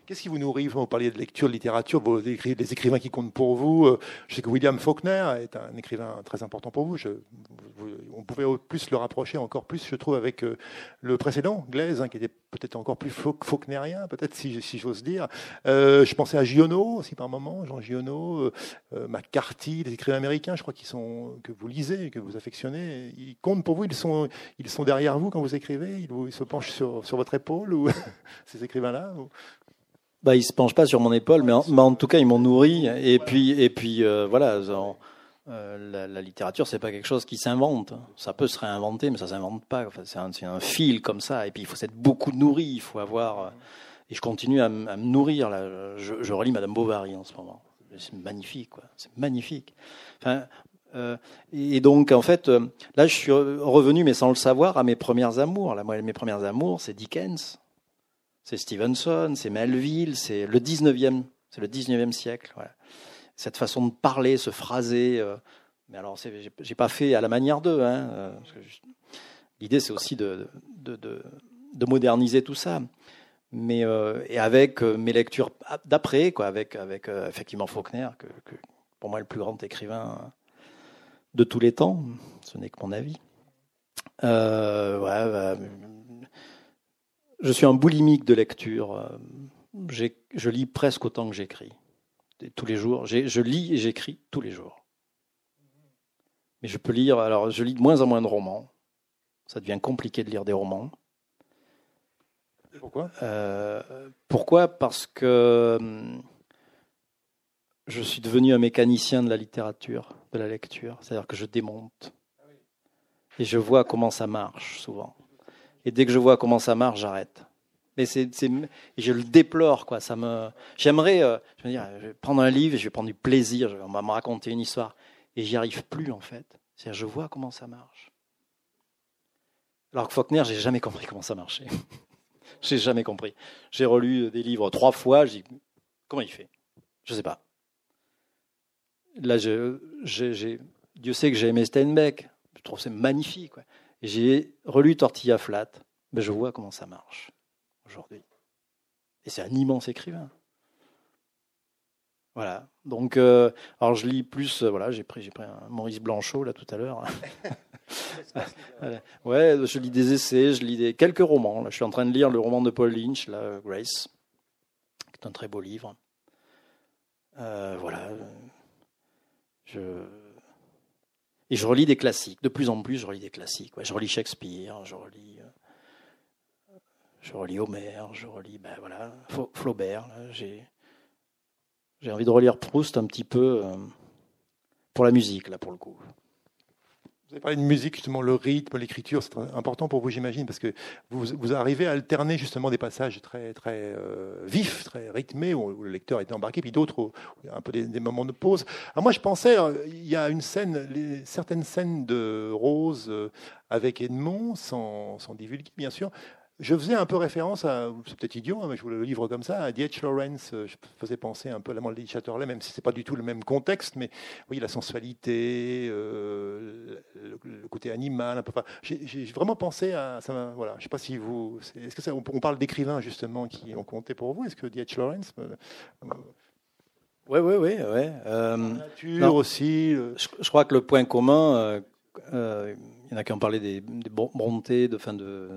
Qu'est-ce qui vous nourrit Vous parliez de lecture, de littérature, les écrivains qui comptent pour vous. Euh, je sais que William Faulkner est un écrivain très important pour vous. On pouvait plus le rapprocher encore plus, je trouve, avec euh, le précédent, Glaise, hein, qui était peut-être encore plus faulknerien, peut-être si, j'ose dire. Euh, je pensais à Giono aussi par moment, Jean Giono, McCarthy, les écrivains américains, je crois sont que vous lisez, que vous affectionnez. Ils comptent pour vous. Ils sont, ils sont derrière vous quand vous écrivez. Ils, se penchent sur, sur votre épaule ou *laughs* ces écrivains-là. Bah, ils se penchent pas sur mon épaule, mais en, tout cas, ils m'ont nourri. Et puis, et puis euh, voilà, euh, la, la, littérature, c'est pas quelque chose qui s'invente. Ça peut se réinventer, mais ça s'invente pas. Enfin, c'est un, un, fil comme ça. Et puis, il faut s'être beaucoup nourri. Il faut avoir. Euh, et je continue à, me nourrir. Là. Je, je, relis Madame Bovary en ce moment. C'est magnifique, quoi. C'est magnifique. Enfin, euh, et donc, en fait, là, je suis revenu, mais sans le savoir, à mes premières amours. Là, moi, mes premières amours, c'est Dickens c'est Stevenson, c'est Melville, c'est le 19e, c'est le 19e siècle. Cette façon de parler, se phraser. Euh, mais alors, j'ai pas fait à la manière d'eux. Hein, euh, L'idée, c'est aussi de, de, de, moderniser tout ça. Mais, euh, et avec mes lectures d'après, avec effectivement Faulkner, que, pour moi, le plus grand écrivain de tous les temps. Ce n'est que mon avis. ouais, bah, je suis un boulimique de lecture. Euh, je lis presque autant que j'écris. Tous les jours. Je lis et j'écris tous les jours. Mais je peux lire, alors je lis de moins en moins de romans. Ça devient compliqué de lire des romans. Pourquoi? Euh, Pourquoi? Parce que hum, je suis devenu un mécanicien de la littérature, de la lecture. C'est-à-dire que je démonte. Et je vois comment ça marche souvent. Et dès que je vois comment ça marche, j'arrête. Mais c'est, je le déplore, quoi. Ça me, j'aimerais, euh, je, dire, je vais prendre un livre, je vais prendre du plaisir, on va me raconter une histoire, et j'y arrive plus en fait. C'est-à-dire, je vois comment ça marche. Alors que Faulkner, j'ai jamais compris comment ça marchait. *laughs* j'ai jamais compris. J'ai relu des livres trois fois, comment il fait? Je sais pas. Là, Dieu sait que j'ai aimé Steinbeck. Je trouve c'est magnifique. Quoi. J'ai relu Tortilla Flat, ben je vois comment ça marche aujourd'hui. Et c'est un immense écrivain. Voilà. Donc, euh, alors je lis plus. Euh, voilà, j'ai pris, j'ai pris un Maurice Blanchot là tout à l'heure. *laughs* ouais, je lis des essais, je lis des quelques romans. Là, je suis en train de lire le roman de Paul Lynch, là, Grace, qui est un très beau livre. Euh, voilà. Je et je relis des classiques. De plus en plus, je relis des classiques. je relis Shakespeare, je relis, euh, je relis Homère, je relis ben voilà, Flaubert. J'ai, j'ai envie de relire Proust un petit peu euh, pour la musique, là, pour le coup. Vous avez parlé de musique, justement, le rythme, l'écriture, c'est important pour vous, j'imagine, parce que vous, vous, arrivez à alterner justement des passages très, très euh, vifs, très rythmés, où le lecteur est embarqué, puis d'autres où il y a un peu des, moments de pause. Alors moi, je pensais, euh, il y a une scène, les, certaines scènes de Rose euh, avec Edmond, sans, sans divulguer, bien sûr, je faisais un peu référence à, c'est peut-être idiot, hein, mais je voulais le livre comme ça, à D.H. Lawrence. Euh, je faisais penser un peu à la de Chatterley, même si c'est pas du tout le même contexte, mais oui, la sensualité, euh, le, côté animal, un peu. j'ai, vraiment pensé à ça. Voilà, je sais pas si vous, est-ce que ça, on parle d'écrivains justement qui ont compté pour vous? Est-ce que D.H. Lawrence oui, oui, oui. Ouais. Euh, nature aussi. Je, crois que le point commun, il y en a qui ont parlé des, des bontés, de fin de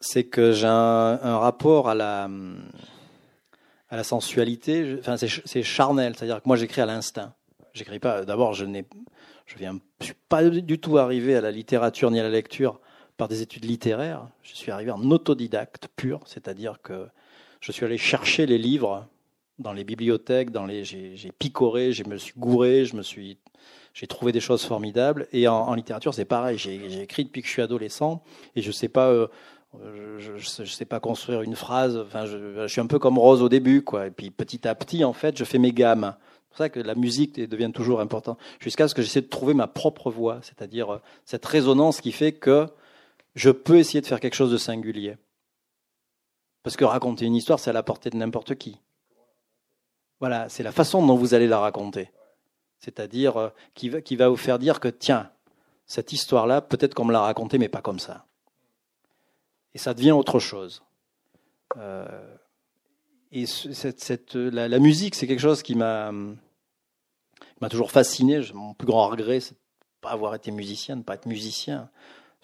c'est que j'ai un, rapport à la, à la sensualité. Enfin, c'est charnel, c'est-à-dire que moi j'écris à l'instinct. J'écris pas. D'abord, je n'ai, je viens, je suis pas du tout arrivé à la littérature ni à la lecture par des études littéraires. Je suis arrivé en autodidacte pur, c'est-à-dire que je suis allé chercher les livres dans les bibliothèques, dans les, j'ai picoré, je me suis gouré, je me suis, j'ai trouvé des choses formidables. Et en, littérature, c'est pareil. J'ai écrit depuis que je suis adolescent et je sais pas. Euh, je, ne sais pas construire une phrase. Enfin, je, suis un peu comme Rose au début, quoi. Et puis petit à petit, en fait, je fais mes gammes. C'est pour ça que la musique devient toujours importante. Jusqu'à ce que j'essaie de trouver ma propre voix, c'est-à-dire euh, cette résonance qui fait que je peux essayer de faire quelque chose de singulier. Parce que raconter une histoire, c'est à la portée de n'importe qui. Voilà, c'est la façon dont vous allez la raconter. C'est-à-dire euh, qui, va, qui va vous faire dire que, tiens, cette histoire-là, peut-être qu'on me l'a racontée, mais pas comme ça. Et ça devient autre chose. Euh, et cette, la, musique, c'est quelque chose qui m'a m'a toujours fasciné. Mon plus grand regret, c'est de pas avoir été musicien, de ne pas être musicien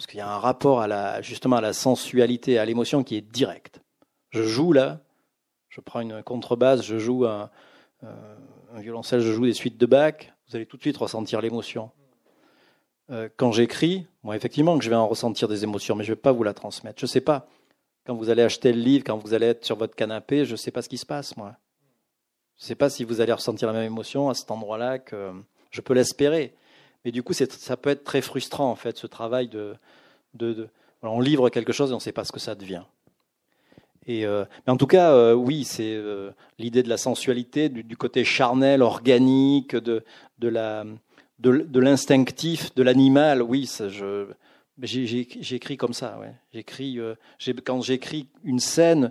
parce qu'il y a un rapport à la, justement à la sensualité, à l'émotion qui est direct. Je joue là, je prends une contrebasse, je joue un, euh, violoncelle, je joue des suites de Bach, vous allez tout de suite ressentir l'émotion. Euh, quand j'écris, moi effectivement que je vais en ressentir des émotions, mais je ne vais pas vous la transmettre. Je ne sais pas. Quand vous allez acheter le livre, quand vous allez être sur votre canapé, je ne sais pas ce qui se passe, moi. Je ne sais pas si vous allez ressentir la même émotion à cet endroit-là que je peux l'espérer. Mais du coup, ça peut être très frustrant, en fait, ce travail de. de, on livre quelque chose et on ne sait pas ce que ça devient. Et, euh, mais en tout cas, euh, oui, c'est euh, l'idée de la sensualité, du, côté charnel, organique, de, de, la, de, l'instinctif, de l'animal. Oui, ça, j'écris comme ça. Ouais. J'écris, quand j'écris une scène,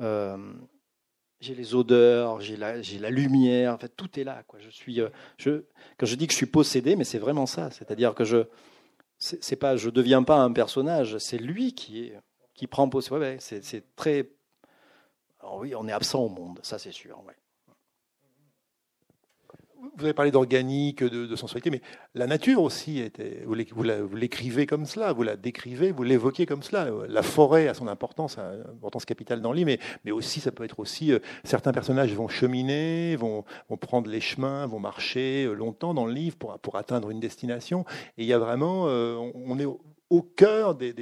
j'ai les odeurs, j'ai la, lumière, en fait, tout est là. Quoi. Je suis, euh, quand je dis que je suis possédé, mais c'est vraiment ça. C'est-à-dire que je, c'est, pas, je deviens pas un personnage, c'est lui qui prend possession. Ouais, c'est très. oui, on est absent au monde, ça c'est sûr. Ouais vous avez parlé d'organique, de, sensualité, mais la nature aussi, était, vous l'écrivez comme cela, vous la décrivez, vous l'évoquez comme cela. La forêt a son importance, une importance capitale dans le livre, mais, mais aussi, ça peut être aussi, euh, certains personnages vont cheminer, vont, vont, prendre les chemins, vont marcher euh, longtemps dans le livre pour, pour atteindre une destination. Et il y a vraiment, euh, on est au cœur des,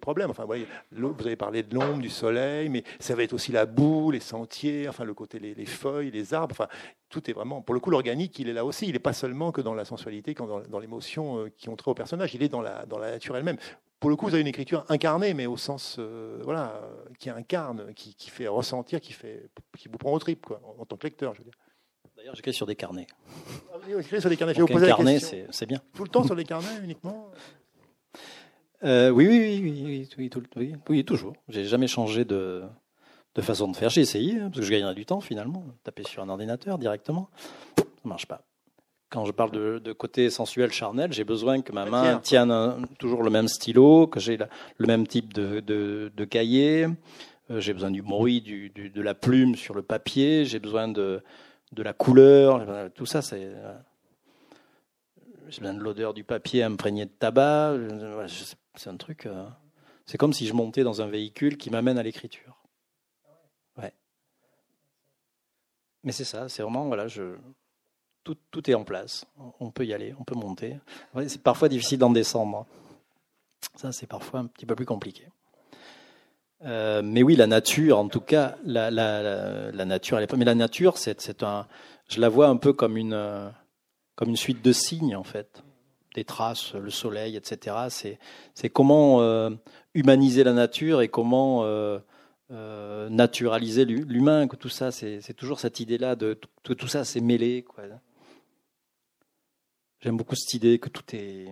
problèmes. Enfin, vous, avez parlé de l'ombre, du soleil, mais ça va être aussi la boue, les sentiers, enfin le côté les, feuilles, les arbres. Enfin, tout est vraiment. Pour le coup, l'organique, il est là aussi. Il n'est pas seulement que dans la sensualité, dans, dans l'émotion euh, qui ont trait au personnage. Il est dans la, dans la nature elle-même. Pour le coup, vous avez une écriture incarnée, mais au sens euh, voilà, qui incarne, qui, fait ressentir, qui fait, qui vous prend au trip, quoi, en, tant que lecteur, je veux dire. D'ailleurs, j'écris sur des carnets. Ah, oui, sur des carnets. Donc, un carnet, c'est bien. Tout le temps sur les carnets uniquement? Euh, oui, oui, oui, oui, oui, toujours. J'ai jamais changé de, de façon de faire. J'ai essayé, hein, parce que je gagnerais du temps finalement. Taper sur un ordinateur directement, ça marche pas. Quand je parle de, côté sensuel, charnel, j'ai besoin que ma main tienne toujours le même stylo, que j'ai le même type de, de, cahier. Euh, j'ai besoin du bruit du, de la plume sur le papier. J'ai besoin de, de la couleur. Tout ça, c'est j'ai besoin de l'odeur du papier imprégné de tabac. C'est un truc. Euh, c'est comme si je montais dans un véhicule qui m'amène à l'écriture. Ouais. Mais c'est ça, c'est vraiment voilà, tout, tout, est en place. On peut y aller, on peut monter. c'est parfois difficile d'en descendre. Ça, c'est parfois un petit peu plus compliqué. Euh, mais oui, la nature, en tout cas, la, la, la, nature, elle est... mais la nature, c'est un, je la vois un peu comme une, euh, comme une suite de signes, en fait des traces, le soleil, etc. C'est comment euh, humaniser la nature et comment euh, euh, naturaliser l'humain. Que tout ça, c'est toujours cette idée-là de que tout ça, c'est mêlé. J'aime beaucoup cette idée que tout est,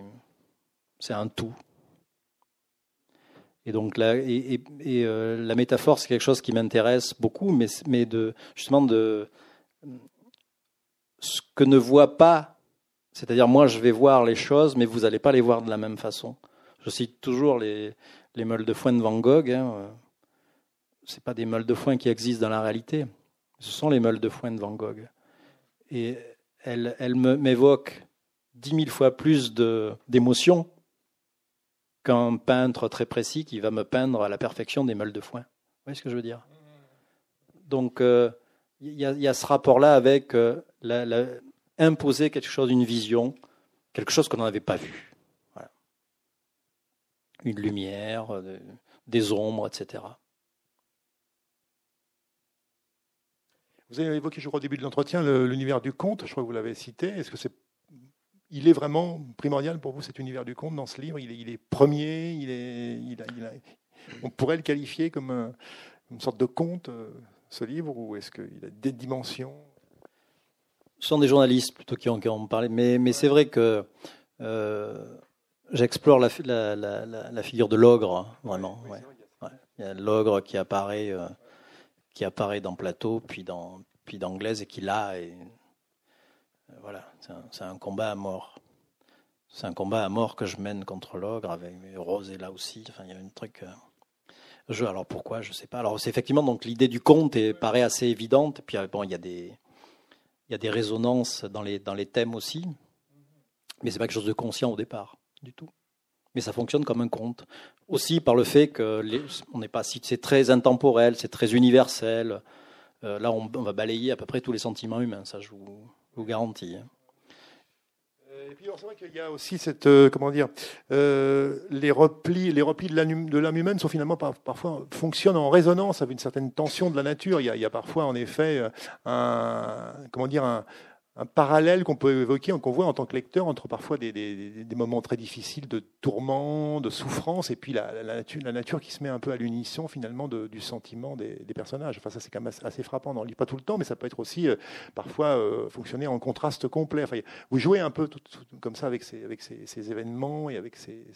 c'est un tout. Et donc là, et, la métaphore, c'est quelque chose qui m'intéresse beaucoup, mais, mais de justement de ce que ne voit pas c'est-à-dire, moi, je vais voir les choses, mais vous n'allez pas les voir de la même façon. Je cite toujours les, les meules de foin de Van Gogh. Hein. Ce pas des meules de foin qui existent dans la réalité. Ce sont les meules de foin de Van Gogh. Et elles, elles m'évoquent dix mille fois plus d'émotions qu'un peintre très précis qui va me peindre à la perfection des meules de foin. Vous voyez ce que je veux dire? Donc, euh, il y, a ce rapport-là avec euh, imposer quelque chose, une vision, quelque chose qu'on n'avait pas vu. Une lumière, euh, des ombres, etc. Vous avez évoqué, je crois, au début de l'entretien, l'univers du conte. Je crois que vous l'avez cité. Est-ce que c'est, il est vraiment primordial pour vous cet univers du conte dans ce livre? Il est, premier. Il est, on pourrait le qualifier comme une sorte de conte, euh, ce livre, ou est-ce qu'il a des dimensions? Sont des journalistes plutôt qui en, ont parlé, mais, mais c'est vrai que euh, j'explore la, la, figure de l'ogre, hein, vraiment. Il y a l'ogre qui apparaît. Euh, qui apparaît dans Plateau, puis dans, puis d'Anglaise, et qui là, et euh, voilà, c'est un, combat à mort. C'est un combat à mort que je mène contre l'ogre, avec Rose est là aussi. Enfin, il y a un truc. Euh, je, alors pourquoi, je sais pas. Alors c'est effectivement donc l'idée du conte est, paraît assez évidente. Puis euh, bon, il y a des, il y a des résonances dans les thèmes aussi, mais c'est pas quelque chose de conscient au départ du tout mais ça fonctionne comme un conte. Aussi par le fait que c'est très intemporel, c'est très universel. Euh, là, on, va balayer à peu près tous les sentiments humains, ça je vous, garantis. Hein. Euh, et puis c'est vrai qu'il y a aussi cette euh, comment dire les replis les replis de l'âme humaine sont finalement parfois fonctionnent en résonance avec une certaine tension de la nature. Il y a, il y a parfois en effet un comment dire un, un parallèle qu'on peut évoquer, qu'on voit en tant que lecteur entre parfois des, moments très difficiles de tourment, de souffrance, et puis la, nature, qui se met un peu à l'unisson finalement du sentiment des, personnages. Enfin, ça c'est quand même assez, frappant. On ne lit pas tout le temps, mais ça peut être aussi euh, parfois euh, fonctionner en contraste complet. Enfin, vous jouez un peu comme ça avec ces, événements et avec ces,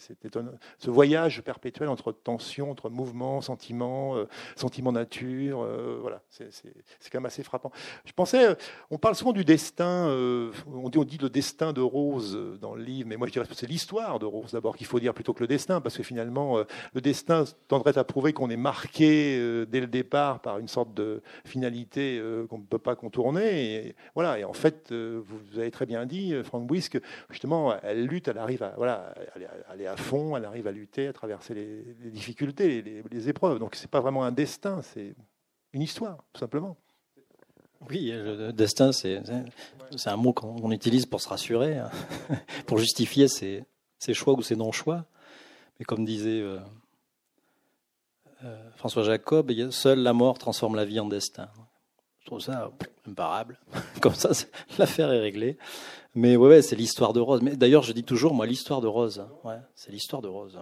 ce voyage perpétuel entre tension, entre mouvement, sentiment, euh, sentiment nature. voilà, c'est quand même assez frappant. Je pensais, on parle souvent du destin euh, on, dit, le destin de Rose dans le livre, mais moi je dirais que c'est l'histoire de Rose d'abord qu'il faut dire plutôt que le destin, parce que finalement, euh, le destin tendrait à prouver qu'on est marqué euh, dès le départ par une sorte de finalité qu'on ne peut pas contourner. Et, voilà, et en fait, vous, avez très bien dit, Franck Bouisque, justement, elle lutte, elle arrive à, voilà, elle est à fond, elle arrive à lutter, à traverser les, difficultés, les, les épreuves. Donc c'est pas vraiment un destin, c'est une histoire, tout simplement. Oui, le destin, c'est un mot qu'on utilise pour se rassurer, hein, *laughs* pour justifier ses, choix ou ses non-choix. Mais comme disait euh, euh, François Jacob, seule la mort transforme la vie en destin. Je trouve ça imparable. *laughs* Comme ça, l'affaire est réglée. Mais ouais, c'est l'histoire de Rose. Mais d'ailleurs, je dis toujours, moi, l'histoire de Rose. Hein. Ouais, c'est l'histoire de Rose.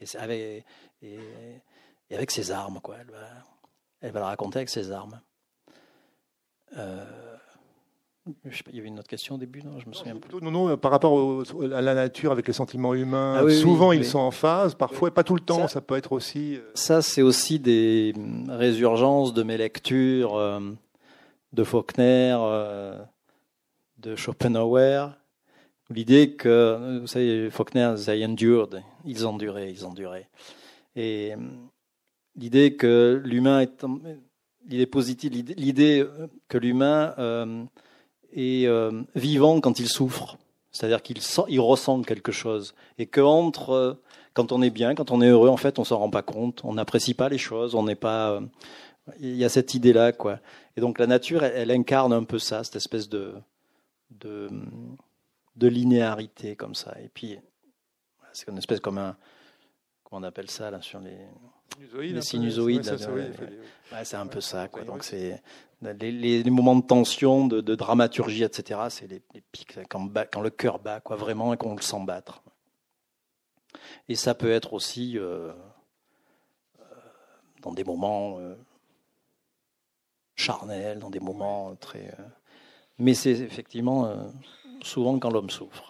Et, avec, et, avec ses armes, quoi. Elle va, elle va la raconter avec ses armes. Euh, il y avait une autre question au début, non Je me souviens Non, non, par rapport à la nature avec les sentiments humains, ah souvent ils sont en phase, parfois pas tout le temps, ça, peut être aussi. Euh, ça, c'est aussi des résurgences de mes lectures euh, de Faulkner, de Schopenhauer. L'idée que, vous savez, Faulkner, they endured, ils enduraient, ils enduraient. Et l'idée que l'humain est l'idée positive, l'idée euh, que l'humain euh, est euh, vivant quand il souffre, c'est-à-dire qu'il il ressent quelque chose, et que entre quand on est bien, quand on est heureux, en fait, on s'en rend pas compte, on n'apprécie pas les choses, on n'est pas. il y a cette idée-là, quoi. Et donc la nature, elle, incarne un peu ça, cette espèce de de, de linéarité comme ça. Et puis c'est une espèce comme un comment on appelle ça là sur les les sinusoïdes. c'est un peu ça. Quoi. Donc c'est les, moments de tension, de, dramaturgie, etc. C'est les, pics quand, quand, le cœur bat, quoi, vraiment, et qu'on le sent battre. Et ça peut être aussi euh, euh, dans des moments euh, charnels, dans des moments très. mais c'est effectivement souvent quand l'homme souffre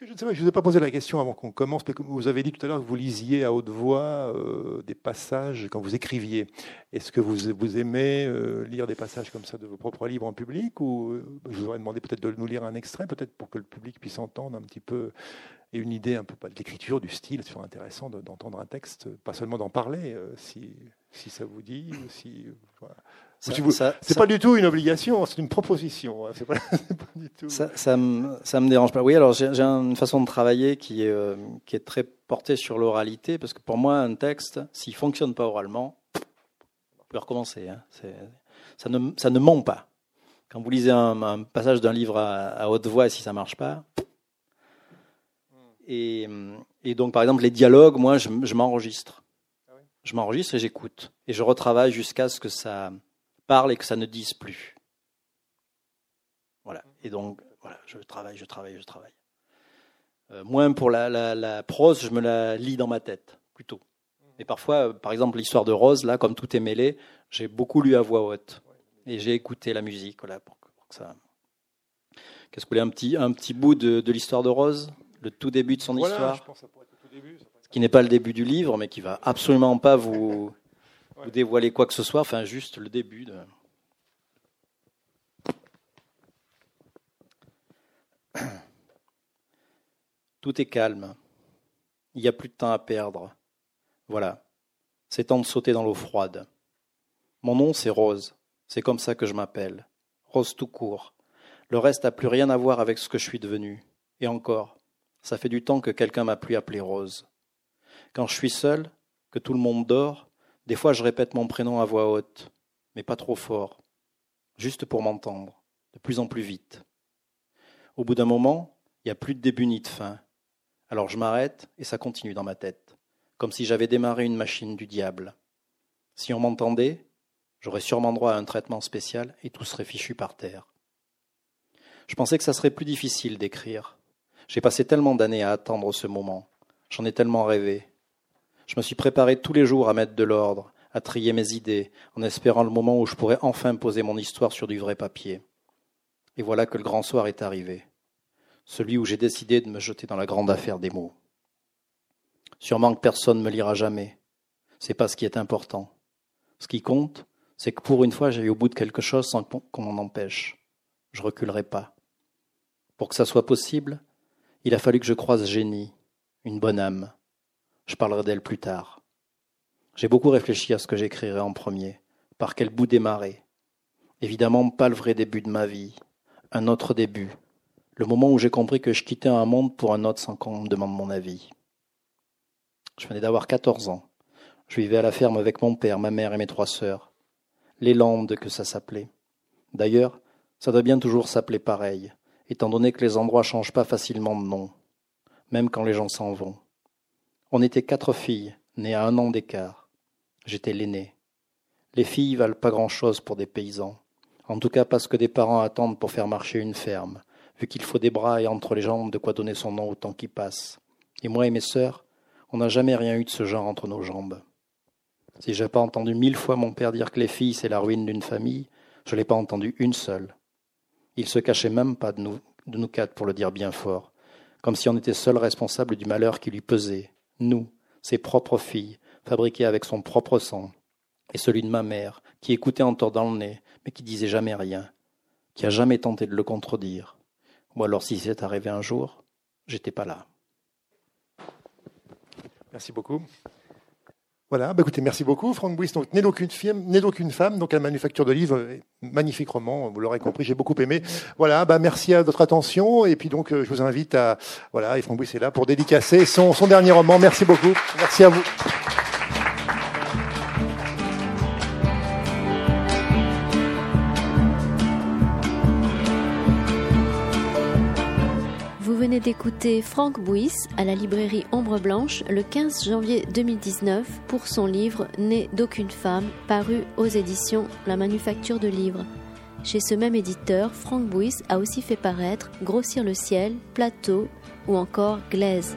je ne vous ai pas posé la question avant qu'on commence, mais vous avez dit tout à l'heure que vous lisiez à haute voix euh, des passages quand vous écriviez. Est-ce que vous, aimez euh, lire des passages comme ça de vos propres livres en public ou euh, je vous aurais demandé peut-être de nous lire un extrait, peut-être pour que le public puisse entendre un petit peu et une idée un peu de l'écriture, du style. C'est intéressant d'entendre un texte, pas seulement d'en parler, si ça vous dit, si c'est pas du tout une obligation, c'est une proposition. Hein, *laughs* pas, du tout... Ça, ça, me, ça me dérange pas. Oui, alors j'ai une façon de travailler qui est, euh, qui est très portée sur l'oralité, parce que pour moi, un texte, s'il fonctionne pas oralement, on peut recommencer. Hein, ça, ne, ça ne ment pas. Quand vous lisez un, passage d'un livre à, haute voix, si ça marche pas. Et, et, donc, par exemple, les dialogues, moi, je, je m'enregistre. Je m'enregistre et j'écoute. Et je retravaille jusqu'à ce que ça parle et que ça ne dise plus. Voilà. Et donc, voilà, je travaille, je travaille, je travaille. Euh, moins pour la, la, prose, je me la lis dans ma tête, plutôt. Et parfois, par exemple, l'histoire de Rose, là, comme tout est mêlé, j'ai beaucoup lu à voix haute. Et j'ai écouté la musique, voilà, pour, que ça. Qu'est-ce que vous voulez, un petit, un petit bout de, de l'histoire de Rose? Le tout début de son histoire? je pense ça pourrait être le tout début, Qui n'est pas le début du livre, mais qui va absolument pas vous, *laughs* vous dévoiler quoi que ce soit, enfin juste le début de. *coughs* Tout est calme. Il n'y a plus de temps à perdre. Voilà. C'est temps de sauter dans l'eau froide. Mon nom, c'est Rose. C'est comme ça que je m'appelle. Rose tout court. Le reste n'a plus rien à voir avec ce que je suis devenu. Et encore, ça fait du temps que quelqu'un m'a plus appelé Rose. Quand je suis seul, que tout le monde dort, des fois, je répète mon prénom à voix haute, mais pas trop fort, juste pour m'entendre, de plus en plus vite. Au bout d'un moment, il n'y a plus de début ni de fin. Alors je m'arrête et ça continue dans ma tête, comme si j'avais démarré une machine du diable. Si on m'entendait, j'aurais sûrement droit à un traitement spécial et tout serait fichu par terre. Je pensais que ça serait plus difficile d'écrire. J'ai passé tellement d'années à attendre ce moment. J'en ai tellement rêvé. Je me suis préparé tous les jours à mettre de l'ordre, à trier mes idées, en espérant le moment où je pourrais enfin poser mon histoire sur du vrai papier. Et voilà que le grand soir est arrivé, celui où j'ai décidé de me jeter dans la grande affaire des mots. Sûrement que personne ne me lira jamais. C'est pas ce qui est important. Ce qui compte, c'est que pour une fois j'aille au bout de quelque chose sans qu'on m'en empêche. Je reculerai pas. Pour que ça soit possible, il a fallu que je croise Génie, une bonne âme, je parlerai d'elle plus tard. J'ai beaucoup réfléchi à ce que j'écrirais en premier, par quel bout démarrer. Évidemment, pas le vrai début de ma vie, un autre début, le moment où j'ai compris que je quittais un monde pour un autre sans qu'on me demande mon avis. Je venais d'avoir quatorze ans. Je vivais à la ferme avec mon père, ma mère et mes trois sœurs. Les Landes que ça s'appelait. D'ailleurs, ça doit bien toujours s'appeler pareil, étant donné que les endroits changent pas facilement de nom, même quand les gens s'en vont. On était quatre filles, nées à un an d'écart. J'étais l'aînée. Les filles valent pas grand-chose pour des paysans. En tout cas pas ce que des parents attendent pour faire marcher une ferme, vu qu'il faut des bras et entre les jambes de quoi donner son nom au temps qui passe. Et moi et mes sœurs, on n'a jamais rien eu de ce genre entre nos jambes. Si j'ai pas entendu mille fois mon père dire que les filles c'est la ruine d'une famille, je l'ai pas entendu une seule. Il se cachait même pas de nous, de nous quatre pour le dire bien fort, comme si on était seul responsable du malheur qui lui pesait, nous, ses propres filles, fabriquées avec son propre sang, et celui de ma mère, qui écoutait en tordant le nez, mais qui disait jamais rien, qui a jamais tenté de le contredire. Ou alors si c'est arrivé un jour, j'étais pas là. Merci beaucoup. Voilà, bah écoutez, merci beaucoup. Franck Bouis, donc né d'aucune d'aucune femme, donc à la manufacture de livres, magnifique roman, vous l'aurez compris, j'ai beaucoup aimé. Voilà, bah merci à votre attention, et puis donc euh, je vous invite à, voilà, et Franck Bouis est là pour dédicacer son dernier roman. Merci beaucoup. Merci à vous. D'écouter Franck Bouis à la librairie Ombre Blanche le 15 janvier 2019 pour son livre Né d'aucune femme, paru aux éditions La Manufacture de Livres. Chez ce même éditeur, Franck Bouis a aussi fait paraître Grossir le ciel, Plateau ou encore Glaise.